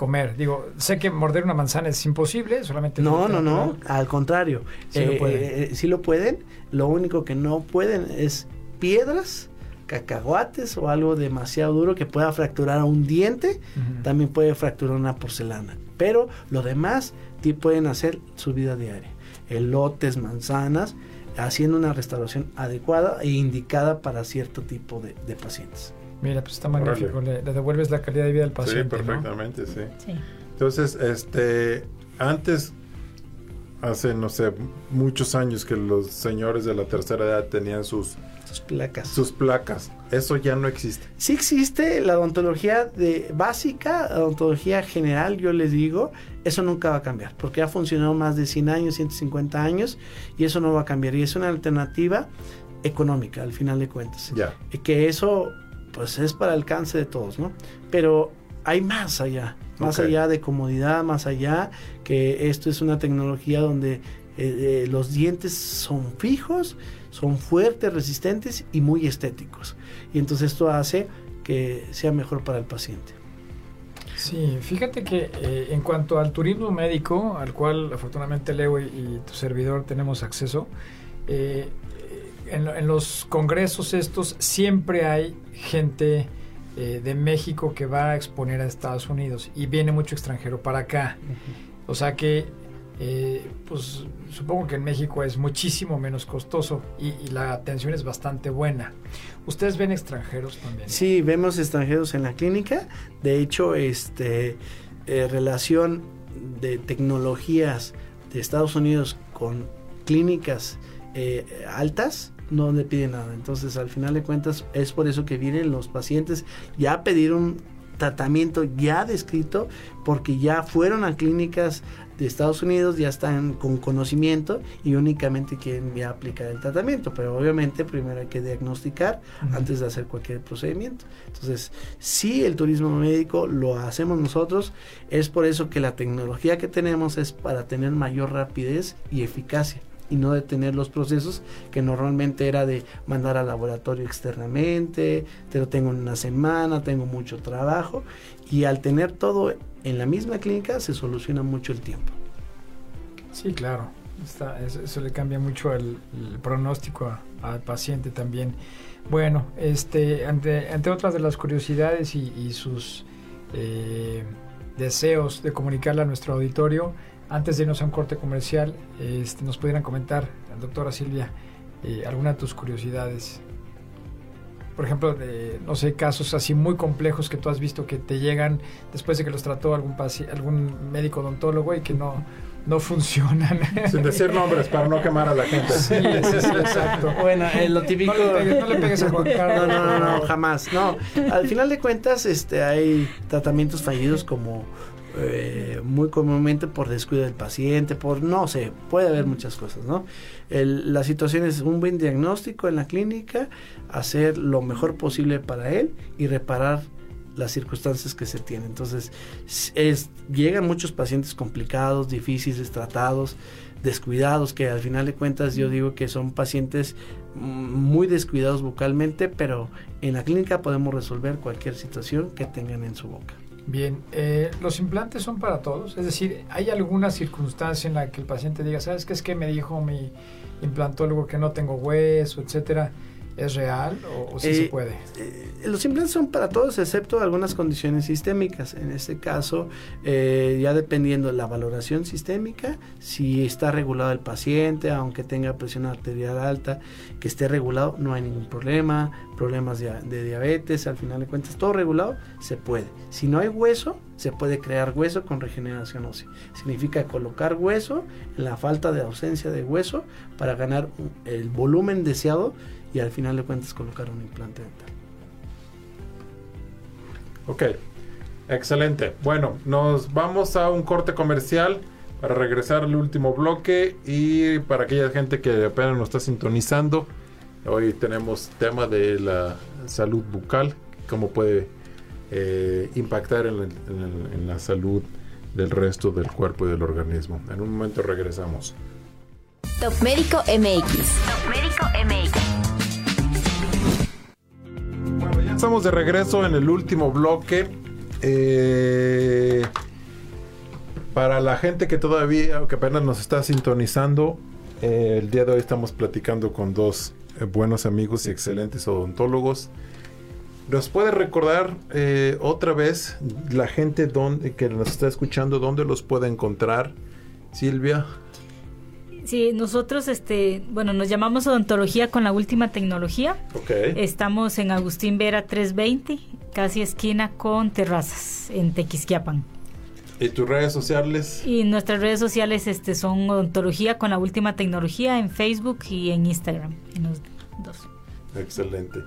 comer. Digo, sé que morder una manzana es imposible, solamente... No, no, no, al contrario. Sí, lo pueden. Eh, eh, sí lo pueden, lo único que no pueden es piedras, cacahuates o algo demasiado duro que pueda fracturar a un diente, también puede fracturar una porcelana. Pero lo demás sí pueden hacer su vida diaria. Elotes, manzanas, haciendo una restauración adecuada e indicada para cierto tipo de pacientes. Mira, pues está magnífico, le, devuelves la calidad de vida al paciente. Sí, perfectamente, sí. Entonces, este, antes, hace, no sé, muchos años que los señores de la tercera edad tenían sus, sus placas. Sus placas. Eso ya no existe. Sí existe la odontología de básica, la odontología general, yo les digo, eso nunca va a cambiar, porque ha funcionado más de 100 años, 150 años, y eso no va a cambiar. Y es una alternativa económica, al final de cuentas. Ya. Y que eso pues es para el alcance de todos, ¿no? Pero hay más allá, más allá de comodidad, más allá que esto es una tecnología donde eh, eh, los dientes son fijos, son fuertes, resistentes y muy estéticos. Y entonces esto hace que sea mejor para el paciente. Sí, fíjate que eh, en cuanto al turismo médico, al cual afortunadamente Leo y, tu servidor tenemos acceso, en, los congresos estos siempre hay gente eh, de México que va a exponer a Estados Unidos y viene mucho extranjero para acá. O sea que, eh, pues supongo que en México es muchísimo menos costoso y, la atención es bastante buena. ¿Ustedes ven extranjeros también? Sí, vemos extranjeros en la clínica. De hecho, este eh, relación de tecnologías de Estados Unidos con clínicas eh, altas no le piden nada. Entonces, al final de cuentas, es por eso que vienen los pacientes ya a pedir un tratamiento ya descrito porque ya fueron a clínicas de Estados Unidos, ya están con conocimiento y únicamente quieren ya aplicar el tratamiento. Pero obviamente primero hay que diagnosticar antes de hacer cualquier procedimiento. Entonces, si el turismo médico lo hacemos nosotros, es por eso que la tecnología que tenemos es para tener mayor rapidez y eficacia y no detener los procesos que normalmente era de mandar al laboratorio externamente, te lo tengo en una semana, tengo mucho trabajo y al tener todo en la misma clínica se soluciona mucho el tiempo. Sí, claro, eso, le cambia mucho el, pronóstico al paciente también. Bueno, este, ante, ante otras de las curiosidades y, sus eh, deseos de comunicarle a nuestro auditorio, antes de irnos a un corte comercial, este, nos pudieran comentar, doctora Silvia, eh, alguna de tus curiosidades. Por ejemplo, de, no sé, casos así muy complejos que tú has visto que te llegan después de que los trató algún, algún médico odontólogo y que no, no funcionan. Sin decir nombres para no quemar a la gente. Sí, sí, sí exacto. Bueno, eh, lo típico. No le, pegues, a Juan Carlos. No, no, no, no, jamás. No. Al final de cuentas, este, hay tratamientos fallidos como eh, muy comúnmente por descuido del paciente, por no sé, puede haber muchas cosas, ¿no? la situación es un buen diagnóstico en la clínica, hacer lo mejor posible para él y reparar las circunstancias que se tienen. Entonces, es, llegan muchos pacientes complicados, difíciles, tratados, descuidados, que al final de cuentas yo digo que son pacientes muy descuidados bucalmente, pero en la clínica podemos resolver cualquier situación que tengan en su boca. Bien, eh, los implantes son para todos, es decir, ¿hay alguna circunstancia en la que el paciente diga, sabes qué es que me dijo mi implantólogo que no tengo hueso, etcétera? ¿Es real o, si se eh, puede? Eh, los implantes son para todos excepto algunas condiciones sistémicas. En este caso, eh, ya dependiendo de la valoración sistémica, si está regulado el paciente, aunque tenga presión arterial alta, que esté regulado, no hay ningún problema. Problemas de, de diabetes, al final de cuentas, todo regulado, se puede. Si no hay hueso, se puede crear hueso con regeneración ósea. Significa colocar hueso en la falta de ausencia de hueso para ganar el volumen deseado y al final de cuentas colocar un implante dental. Ok, excelente. Bueno, nos vamos a un corte comercial para regresar al último bloque y para aquella gente que apenas nos está sintonizando, hoy tenemos tema de la salud bucal, cómo puede eh, impactar en en la salud del resto del cuerpo y del organismo. En un momento regresamos. Top Médico MX. Top Médico MX. Estamos de regreso en el último bloque. Eh, para la gente que todavía, que apenas nos está sintonizando, eh, el día de hoy estamos platicando con dos eh, buenos amigos y excelentes odontólogos. ¿Nos puede recordar otra vez la gente donde, que nos está escuchando dónde los puede encontrar, Silvia? Sí, nosotros, este, bueno, nos llamamos Odontología con la última tecnología. Okay. Estamos en Agustín Vera 320, casi esquina con terrazas, en Tequisquiapan. ¿Y tus redes sociales? Y nuestras redes sociales este, son Odontología con la última tecnología en Facebook y en Instagram, en los dos. Excelente.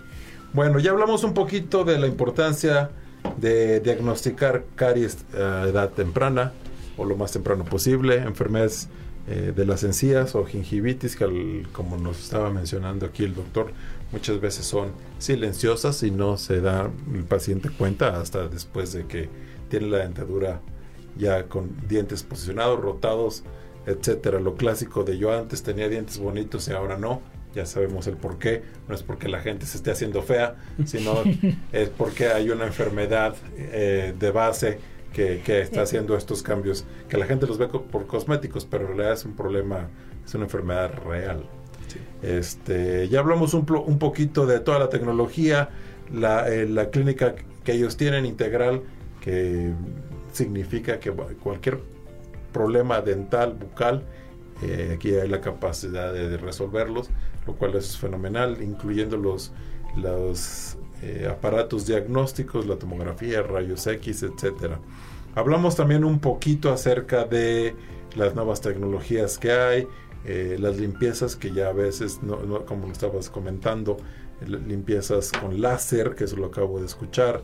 Bueno, ya hablamos un poquito de la importancia de diagnosticar caries a edad temprana o lo más temprano posible, enfermedades eh, de las encías o gingivitis, que como nos estaba mencionando aquí el doctor, muchas veces son silenciosas y no se da el paciente cuenta hasta después de que tiene la dentadura ya con dientes posicionados, rotados, etcétera. Lo clásico de yo antes tenía dientes bonitos y ahora no. Ya sabemos el por qué. No es porque la gente se esté haciendo fea, sino es porque hay una enfermedad eh, de base que, está haciendo estos cambios, que la gente los ve por cosméticos, pero en realidad es un problema, es una enfermedad real. Este, ya hablamos un, un, poquito de toda la tecnología, la, eh, la clínica que ellos tienen integral, que significa que cualquier problema dental, bucal, eh, aquí hay la capacidad de, resolverlos, lo cual es fenomenal, incluyendo los, los eh, aparatos diagnósticos, la tomografía, rayos X, etcétera. Hablamos también un poquito acerca de las nuevas tecnologías que hay, eh, las limpiezas que ya a veces, como lo estabas comentando, limpiezas con láser, que eso lo acabo de escuchar,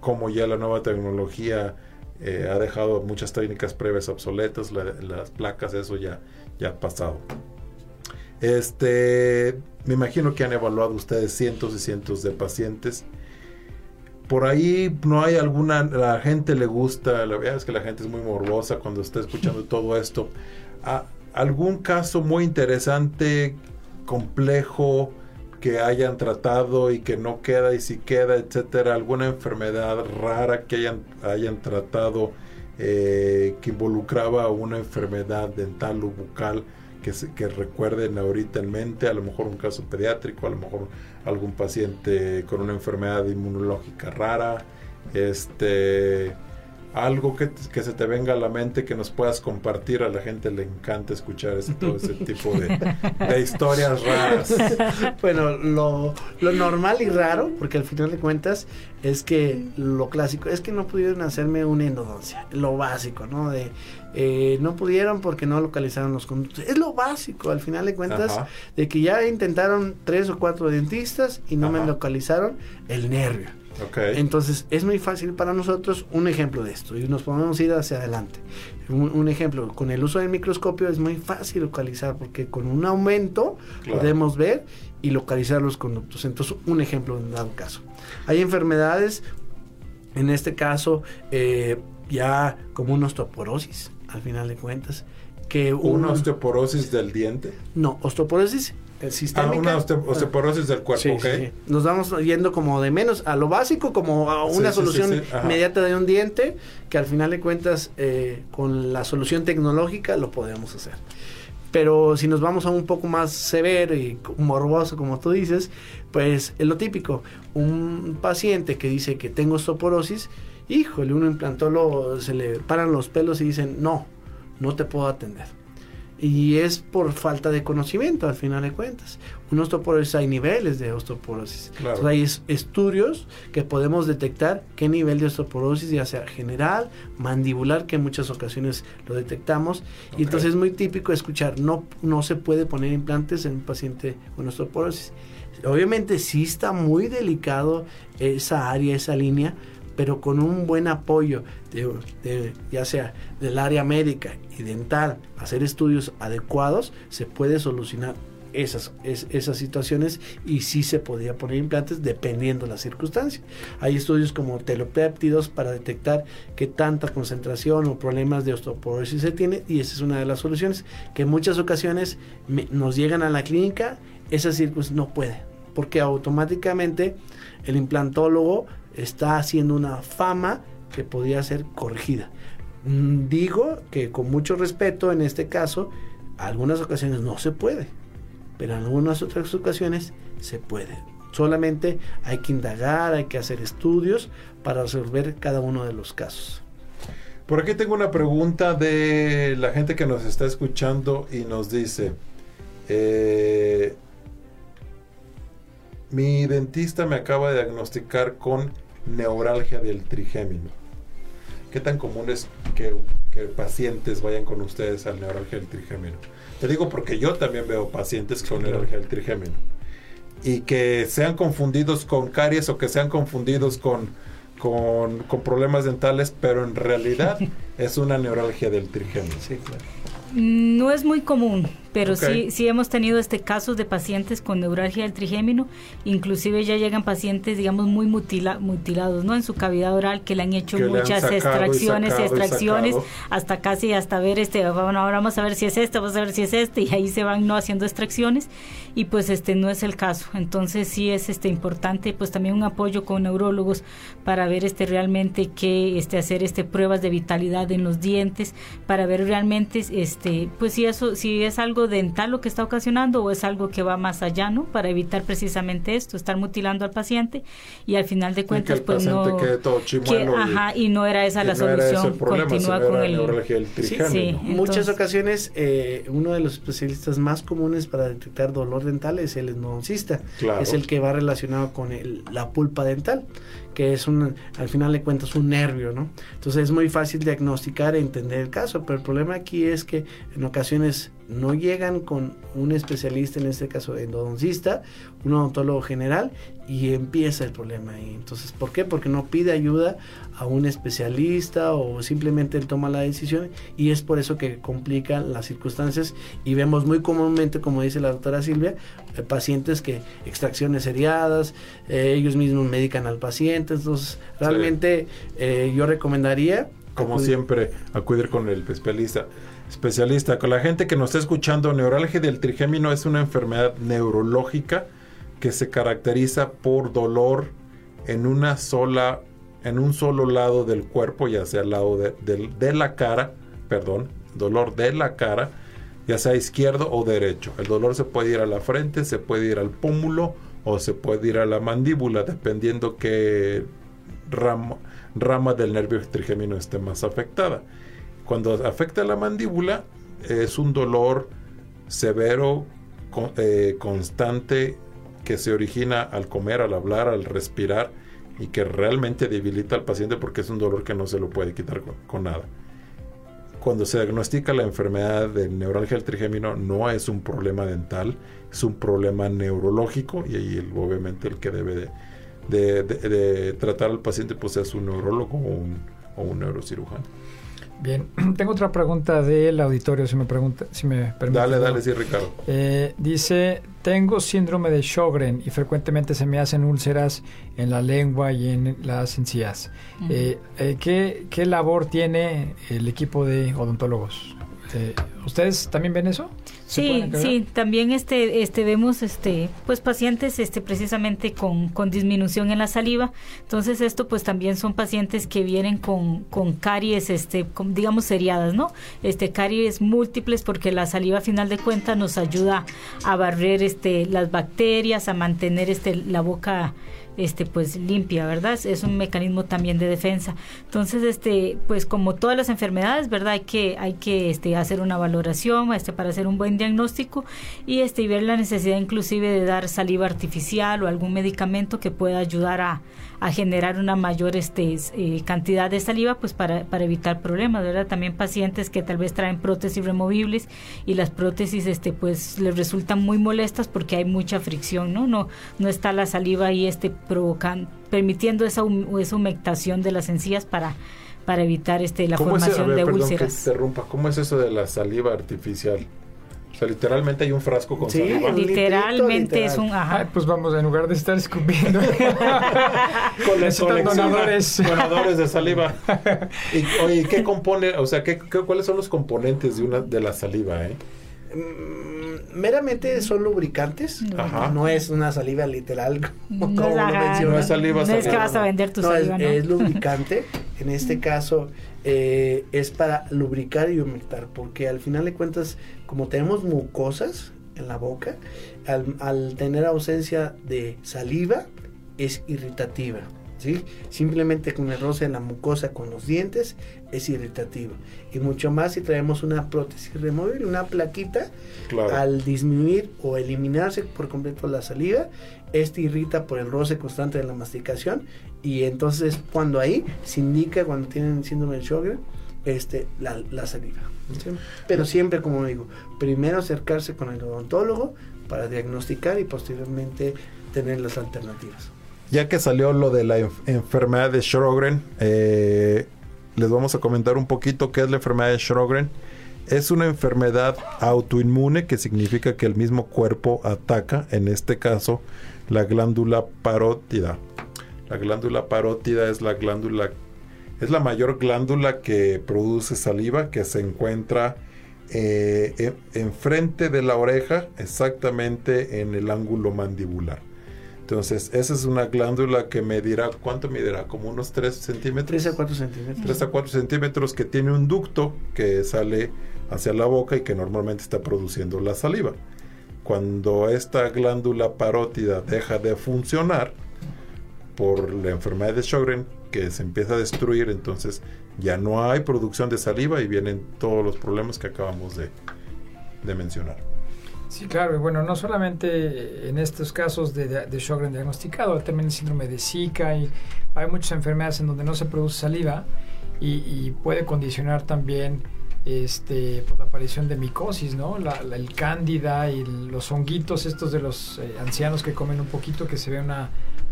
como ya la nueva tecnología eh, ha dejado muchas técnicas previas obsoletas, las placas, eso ya, ya ha pasado. Este, me imagino que han evaluado ustedes cientos y cientos de pacientes. Por ahí no hay alguna, la gente le gusta, la verdad es que la gente es muy morbosa cuando está escuchando todo esto. Ah, ¿Algún caso muy interesante, complejo, que hayan tratado y que no queda y si queda, etcétera, alguna enfermedad rara que hayan, hayan tratado eh, que involucraba una enfermedad dental o bucal que, que recuerden ahorita en mente, a lo mejor un caso pediátrico, a lo mejor algún paciente con una enfermedad inmunológica rara, este algo que, que, se te venga a la mente que nos puedas compartir. A la gente le encanta escuchar ese, todo ese tipo de, historias raras. Bueno, lo, lo, normal y raro, porque al final de cuentas es que lo clásico es que no pudieron hacerme una endodoncia. Lo básico, ¿no? De eh, no pudieron porque no localizaron los conductos. Es lo básico, al final de cuentas, de que ya intentaron tres o cuatro dentistas y no me localizaron el nervio. Entonces es muy fácil para nosotros un ejemplo de esto y nos podemos ir hacia adelante. Un, ejemplo, con el uso del microscopio es muy fácil localizar porque con un aumento podemos ver y localizar los conductos. Entonces un ejemplo en dado caso. Hay enfermedades, en este caso eh, ya como una osteoporosis, al final de cuentas. Que ¿Una osteoporosis del diente? No, osteoporosis Ah, una osteoporosis del cuerpo, Nos vamos yendo como de menos a lo básico, como a una solución inmediata de un diente, que al final de cuentas, eh, con la solución tecnológica lo podemos hacer. Pero si nos vamos a un poco más severo y morboso, como tú dices, pues es lo típico. Un paciente que dice que tengo osteoporosis, híjole, un implantólogo se le paran los pelos y dicen, no, no te puedo atender y es por falta de conocimiento al final de cuentas. Un osteoporosis hay niveles de osteoporosis. hay estudios que podemos detectar qué nivel de osteoporosis, ya sea general, mandibular, que en muchas ocasiones lo detectamos. Y entonces es muy típico escuchar, no, no se puede poner implantes en un paciente con osteoporosis. Obviamente sí está muy delicado esa área, esa línea, pero con un buen apoyo, de, ya sea del área médica y dental, hacer estudios adecuados, se puede solucionar esas, esas situaciones y sí se podía poner implantes dependiendo de la circunstancia. Hay estudios como telopéptidos para detectar qué tanta concentración o problemas de osteoporosis se tiene y esa es una de las soluciones que en muchas ocasiones nos llegan a la clínica, esa circunstancia no puede, porque automáticamente el implantólogo está haciendo una fama que podría ser corregida. Mm, digo que con mucho respeto en este caso, algunas ocasiones no se puede, pero en algunas otras ocasiones se puede. Solamente hay que indagar, hay que hacer estudios para resolver cada uno de los casos. Por aquí tengo una pregunta de la gente que nos está escuchando y nos dice, eh, mi dentista me acaba de diagnosticar con neuralgia del trigémino. ¿Qué tan común es que, pacientes vayan con ustedes al neuralgia del trigémino? Te digo porque yo también veo pacientes con neuralgia del trigémino. Y que sean confundidos con caries o que sean confundidos con, con, con problemas dentales, pero en realidad es una neuralgia del trigémino. Sí, claro. No es muy común, pero sí, sí hemos tenido este casos de pacientes con neuralgia del trigémino, inclusive ya llegan pacientes, digamos, muy mutilados, ¿no? En su cavidad oral, que le han hecho muchas extracciones, y extracciones, hasta casi hasta ver este, bueno, ahora vamos a ver si es este, vamos a ver si es este, y ahí se van no haciendo extracciones, y pues este no es el caso. Entonces sí es este importante, pues también un apoyo con neurólogos para ver este realmente qué, este, hacer este pruebas de vitalidad en los dientes para ver realmente este pues si eso si es algo dental lo que está ocasionando o es algo que va más allá, ¿no? Para evitar precisamente esto, estar mutilando al paciente y al final de cuentas pues no ajá, y no era esa la solución, continúa con el sí, muchas ocasiones eh, uno de los especialistas más comunes para detectar dolor dental es el endodoncista, es el que va relacionado con el, la pulpa dental que es un, al final de cuentas un nervio, ¿no? Entonces es muy fácil diagnosticar e entender el caso, pero el problema aquí es que en ocasiones no llegan con un especialista, en este caso endodoncista, un odontólogo general, y empieza el problema ahí. Entonces, ¿por qué? Porque no pide ayuda a un especialista o simplemente él toma la decisión y es por eso que complican las circunstancias y vemos muy comúnmente, como dice la doctora Silvia, eh, pacientes que extracciones seriadas, eh, ellos mismos medican al paciente, entonces realmente eh, yo recomendaría... Como siempre, acudir con el especialista especialista. Con la gente que nos está escuchando, neuralgia del trigémino es una enfermedad neurológica que se caracteriza por dolor en una sola, en un solo lado del cuerpo, ya sea el lado de, la cara, perdón, dolor de la cara, ya sea izquierdo o derecho. El dolor se puede ir a la frente, se puede ir al pómulo o se puede ir a la mandíbula, dependiendo qué rama del nervio trigémino esté más afectada. Cuando afecta la mandíbula, es un dolor severo, eh, constante, que se origina al comer, al hablar, al respirar y que realmente debilita al paciente porque es un dolor que no se lo puede quitar con, nada. Cuando se diagnostica la enfermedad de neuralgia del trigémino no es un problema dental, es un problema neurológico y ahí obviamente el que debe de, tratar al paciente pues es un neurólogo o un neurocirujano. Bien, tengo otra pregunta del auditorio, si me pregunta, si me permite. Dale, dale, sí, Ricardo. Eh, dice, tengo síndrome de Sjögren y frecuentemente se me hacen úlceras en la lengua y en las encías. Eh, eh, ¿qué, ¿Qué labor tiene el equipo de odontólogos? ¿Ustedes también ven eso? Sí, sí, también este, este vemos este, pues pacientes este, precisamente con, con disminución en la saliva. Entonces esto pues también son pacientes que vienen con, con caries, este, digamos seriadas, ¿no? Este, caries múltiples porque la saliva a final de cuentas nos ayuda a barrer este, las bacterias, a mantener este, la boca este pues limpia, ¿verdad? Es un mecanismo también de defensa. Entonces, este pues como todas las enfermedades, ¿verdad? Hay que hay que este hacer una valoración este para hacer un buen diagnóstico y este y ver la necesidad inclusive de dar saliva artificial o algún medicamento que pueda ayudar a, a generar una mayor este, eh, cantidad de saliva pues para, para evitar problemas, ¿verdad? También pacientes que tal vez traen prótesis removibles y las prótesis este pues les resultan muy molestas porque hay mucha fricción, ¿no? No no está la saliva ahí este provocando permitiendo esa, esa humectación de las encías para para evitar este la formación de úlceras. ¿Cómo es eso de la saliva artificial? O sea, literalmente hay un frasco con sí, literalmente es un ajá. pues vamos, en lugar de estar escupiendo. con los donadores. donadores de saliva. y, oye, ¿qué compone, o sea, ¿qué, cuáles son los componentes de una de la saliva, eh? Mm, meramente son lubricantes. Ajá. No es una saliva literal como, no, lo No es saliva. No es que vas a vender tu saliva, es, ¿no? es lubricante. en este caso eh, es para lubricar y humectar, porque al final de cuentas, como tenemos mucosas en la boca, al, tener ausencia de saliva, es irritativa. ¿Sí? Simplemente con el roce en la mucosa con los dientes es irritativo. Y mucho más si traemos una prótesis removible, una plaquita, al disminuir o eliminarse por completo la saliva, este irrita por el roce constante de la masticación y entonces cuando ahí se indica cuando tienen síndrome de Sjögren este la, la saliva pero siempre como digo primero acercarse con el odontólogo para diagnosticar y posteriormente tener las alternativas ya que salió lo de la enfermedad de Sjögren eh, les vamos a comentar un poquito qué es la enfermedad de Sjögren es una enfermedad autoinmune que significa que el mismo cuerpo ataca, en este caso, la glándula parótida. La glándula parótida es la glándula es la mayor glándula que produce saliva que se encuentra eh, enfrente de la oreja, exactamente en el ángulo mandibular. Entonces, esa es una glándula que medirá, ¿cuánto medirá? Como unos 3 centímetros. 3 a 4 centímetros. 3 a 4 centímetros que tiene un ducto que sale hacia la boca y que normalmente está produciendo la saliva. Cuando esta glándula parótida deja de funcionar por la enfermedad de Sjögren, que se empieza a destruir, entonces ya no hay producción de saliva y vienen todos los problemas que acabamos de, de mencionar. Sí, claro, y bueno, no solamente en estos casos de, de, Sjögren diagnosticado, también el síndrome de Zika y hay muchas enfermedades en donde no se produce saliva y, puede condicionar también este, pues, la aparición de micosis, ¿no? La, el cándida y los honguitos estos de los eh, ancianos que comen un poquito, que se ve una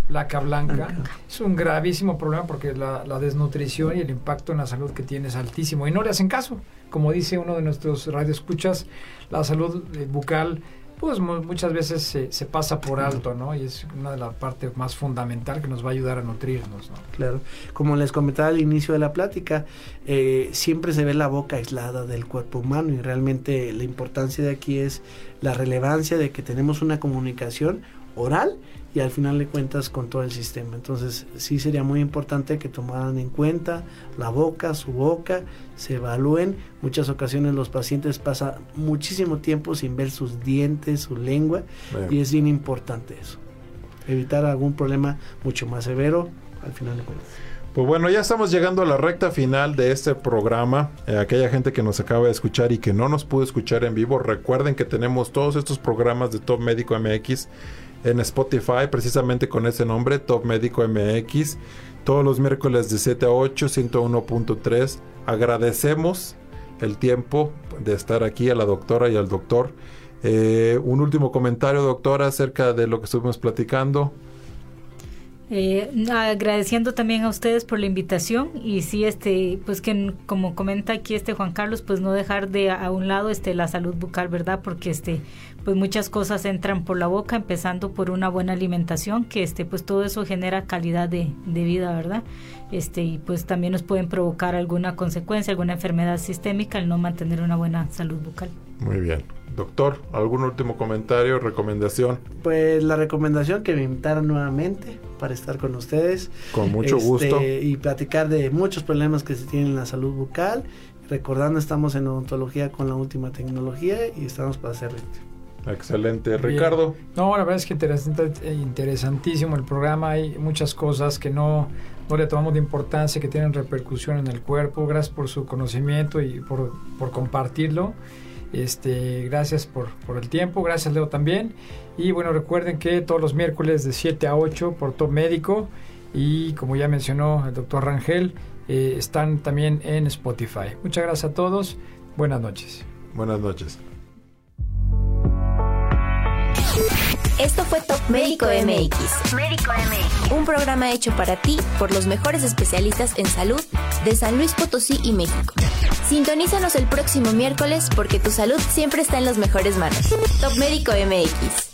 placa blanca. Es un gravísimo problema porque la, la, desnutrición y el impacto en la salud que tiene es altísimo y no le hacen caso. Como dice uno de nuestros radioescuchas, la salud eh, bucal pues muchas veces se, se, pasa por alto, ¿no? Y es una de las partes más fundamental que nos va a ayudar a nutrirnos, ¿no? Claro. Como les comentaba al inicio de la plática, eh, siempre se ve la boca aislada del cuerpo humano y realmente la importancia de aquí es la relevancia de que tenemos una comunicación oral y al final de cuentas con todo el sistema. Entonces sí sería muy importante que tomaran en cuenta la boca, su boca, se evalúen. Muchas ocasiones los pacientes pasan muchísimo tiempo sin ver sus dientes, su lengua y es bien importante eso. Evitar algún problema mucho más severo al final de cuentas. Pues bueno, ya estamos llegando a la recta final de este programa. Eh, aquella gente que nos acaba de escuchar y que no nos pudo escuchar en vivo, recuerden que tenemos todos estos programas de Top Médico MX en Spotify, precisamente con ese nombre, Top Médico MX, todos los miércoles de 7 a 8, 101.3. Agradecemos el tiempo de estar aquí a la doctora y al doctor. Eh, un último comentario, doctora, acerca de lo que estuvimos platicando. Eh, agradeciendo también a ustedes por la invitación y sí este pues que como comenta aquí este Juan Carlos pues no dejar de a un lado este la salud bucal verdad porque este pues muchas cosas entran por la boca empezando por una buena alimentación que este pues todo eso genera calidad de, de vida verdad este y pues también nos pueden provocar alguna consecuencia alguna enfermedad sistémica al no mantener una buena salud bucal muy bien Doctor, ¿algún último comentario, recomendación? Pues la recomendación que me invitaran nuevamente para estar con ustedes. Con mucho este, gusto. Y platicar de muchos problemas que se tienen en la salud bucal. Recordando, estamos en odontología con la última tecnología y estamos para hacer Excelente, Ricardo. No, la verdad es que interesante, interesantísimo el programa. Hay muchas cosas que no, no le tomamos de importancia, que tienen repercusión en el cuerpo. Gracias por su conocimiento y por, por compartirlo. Este, gracias por, por, el tiempo, gracias Leo también. Y bueno, recuerden que todos los miércoles de 7 a 8 por Top Médico y como ya mencionó el doctor Rangel, eh, están también en Spotify. Muchas gracias a todos, buenas noches. Buenas noches. Esto fue Top Médico MX. Médico MX. Un programa hecho para ti por los mejores especialistas en salud de San Luis Potosí y México. Sintonízanos el próximo miércoles porque tu salud siempre está en las mejores manos. Top Médico MX.